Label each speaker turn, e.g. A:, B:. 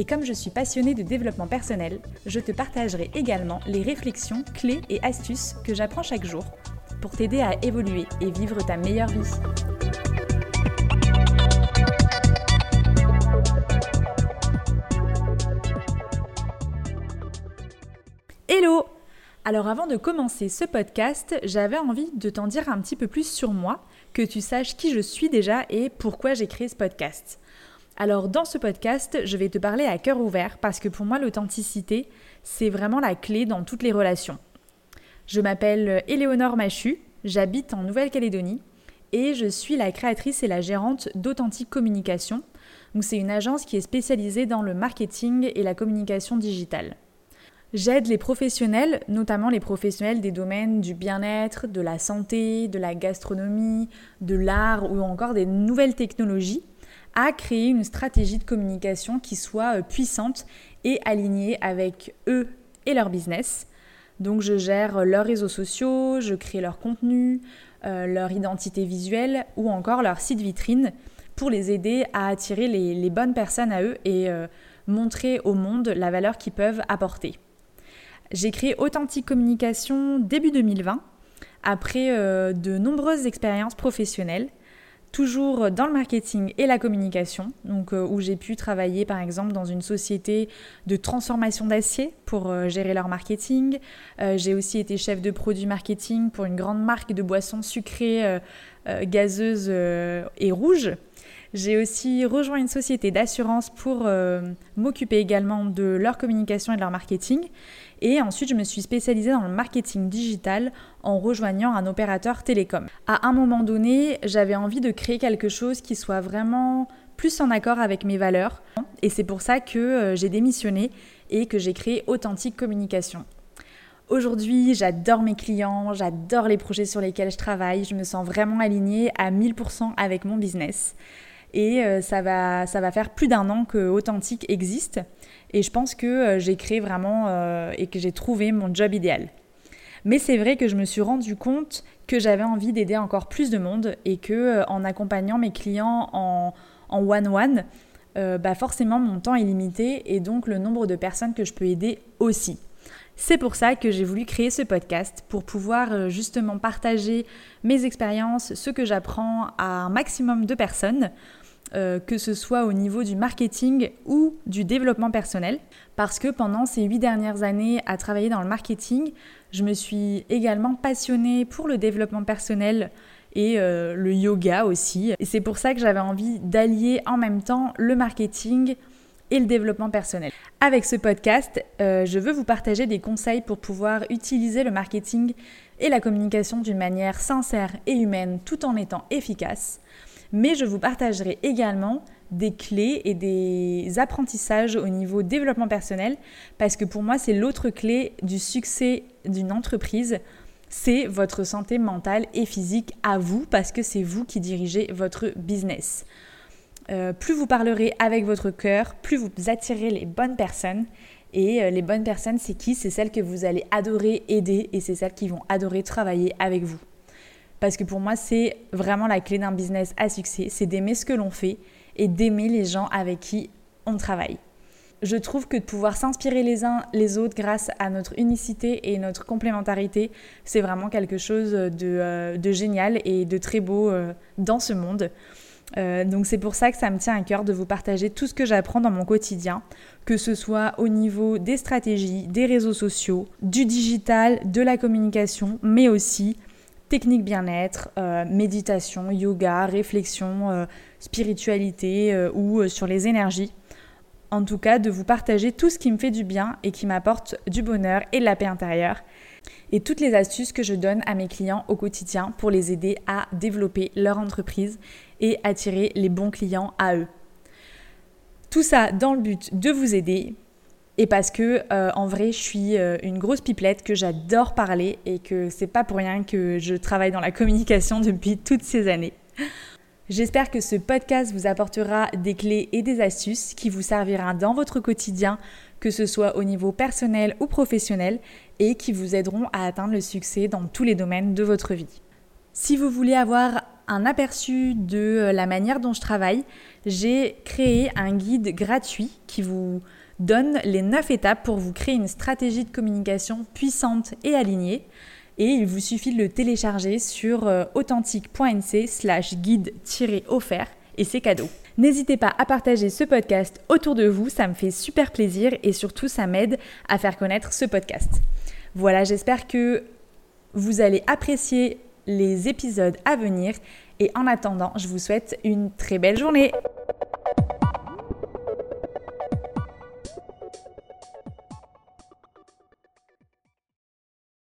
A: Et comme je suis passionnée de développement personnel, je te partagerai également les réflexions, clés et astuces que j'apprends chaque jour pour t'aider à évoluer et vivre ta meilleure vie. Hello Alors avant de commencer ce podcast, j'avais envie de t'en dire un petit peu plus sur moi, que tu saches qui je suis déjà et pourquoi j'ai créé ce podcast. Alors dans ce podcast, je vais te parler à cœur ouvert parce que pour moi l'authenticité, c'est vraiment la clé dans toutes les relations. Je m'appelle Éléonore Machu, j'habite en Nouvelle-Calédonie et je suis la créatrice et la gérante d'Authentique Communication. Donc c'est une agence qui est spécialisée dans le marketing et la communication digitale. J'aide les professionnels, notamment les professionnels des domaines du bien-être, de la santé, de la gastronomie, de l'art ou encore des nouvelles technologies à créer une stratégie de communication qui soit euh, puissante et alignée avec eux et leur business. Donc je gère leurs réseaux sociaux, je crée leur contenu, euh, leur identité visuelle ou encore leur site vitrine pour les aider à attirer les, bonnes personnes à eux et euh, montrer au monde la valeur qu'ils peuvent apporter. J'ai créé Authentique Communication début 2020 après de nombreuses expériences professionnelles toujours dans le marketing et la communication, donc euh, où j'ai pu travailler par exemple dans une société de transformation d'acier pour euh, gérer leur marketing. Euh, j'ai aussi été chef de produit marketing pour une grande marque de boissons sucrées, gazeuses et rouges. J'ai aussi rejoint une société d'assurance pour m'occuper également de leur communication et de leur marketing. Et ensuite, je me suis spécialisée dans le marketing digital en rejoignant un opérateur télécom. À un moment donné, j'avais envie de créer quelque chose qui soit vraiment plus en accord avec mes valeurs. Et c'est pour ça que euh, j'ai démissionné et que j'ai créé Authentique Communication. Aujourd'hui, j'adore mes clients, j'adore les projets sur lesquels je travaille, je me sens vraiment alignée à 1000% avec mon business. Et euh, ça, va, ça va faire plus d'un an que Authentique existe. Et je pense que euh, j'ai créé vraiment euh, et que j'ai trouvé mon job idéal. Mais c'est vrai que je me suis rendu compte que j'avais envie d'aider encore plus de monde et que en accompagnant mes clients en one-one, bah forcément mon temps est limité et donc le nombre de personnes que je peux aider aussi. C'est pour ça que j'ai voulu créer ce podcast pour pouvoir justement partager mes expériences, ce que j'apprends à un maximum de personnes euh, que ce soit au niveau du marketing ou du développement personnel. Parce que pendant ces huit dernières années à travailler dans le marketing, je me suis également passionnée pour le développement personnel et euh, le yoga aussi. Et c'est pour ça que j'avais envie d'allier en même temps le marketing et le développement personnel. Avec ce podcast, euh, je veux vous partager des conseils pour pouvoir utiliser le marketing et la communication d'une manière sincère et humaine tout en étant efficace mais je vous partagerai également des clés et des apprentissages au niveau développement personnel, parce que pour moi, c'est l'autre clé du succès d'une entreprise, c'est votre santé mentale et physique à vous, parce que c'est vous qui dirigez votre business. Euh, plus vous parlerez avec votre cœur, plus vous attirez les bonnes personnes. Et euh, les bonnes personnes, c'est qui? C'est celles que vous allez adorer aider et c'est celles qui vont adorer travailler avec vous. Parce que pour moi, c'est vraiment la clé d'un business à succès, c'est d'aimer ce que l'on fait et d'aimer les gens avec qui on travaille. Je trouve que de pouvoir s'inspirer les uns les autres grâce à notre unicité et notre complémentarité, c'est vraiment quelque chose de, euh, génial et de très beau euh, dans ce monde. Euh, donc c'est pour ça que ça me tient à cœur de vous partager tout ce que j'apprends dans mon quotidien, que ce soit au niveau des stratégies, des réseaux sociaux, du digital, de la communication, mais aussi technique bien-être, euh, méditation, yoga, réflexion, euh, spiritualité euh, ou sur les énergies. En tout cas, de vous partager tout ce qui me fait du bien et qui m'apporte du bonheur et de la paix intérieure. Et toutes les astuces que je donne à mes clients au quotidien pour les aider à développer leur entreprise et attirer les bons clients à eux. Tout ça dans le but de vous aider et parce que euh, en vrai je suis euh, une grosse pipelette que j'adore parler et que c'est pas pour rien que je travaille dans la communication depuis toutes ces années. J'espère que ce podcast vous apportera des clés et des astuces qui vous servira dans votre quotidien, que ce soit au niveau personnel ou professionnel, et qui vous aideront à atteindre le succès dans tous les domaines de votre vie. Si vous voulez avoir un aperçu de euh, la manière dont je travaille, j'ai créé un guide gratuit qui vous donne les 9 étapes pour vous créer une stratégie de communication puissante et alignée. Et il vous suffit de le télécharger sur euh, authentique.nc slash guide-offert et c'est cadeau. N'hésitez pas à partager ce podcast autour de vous, ça me fait super plaisir et surtout ça m'aide à faire connaître ce podcast. Voilà, j'espère que vous allez apprécier les épisodes à venir et en attendant, je vous souhaite une très belle journée.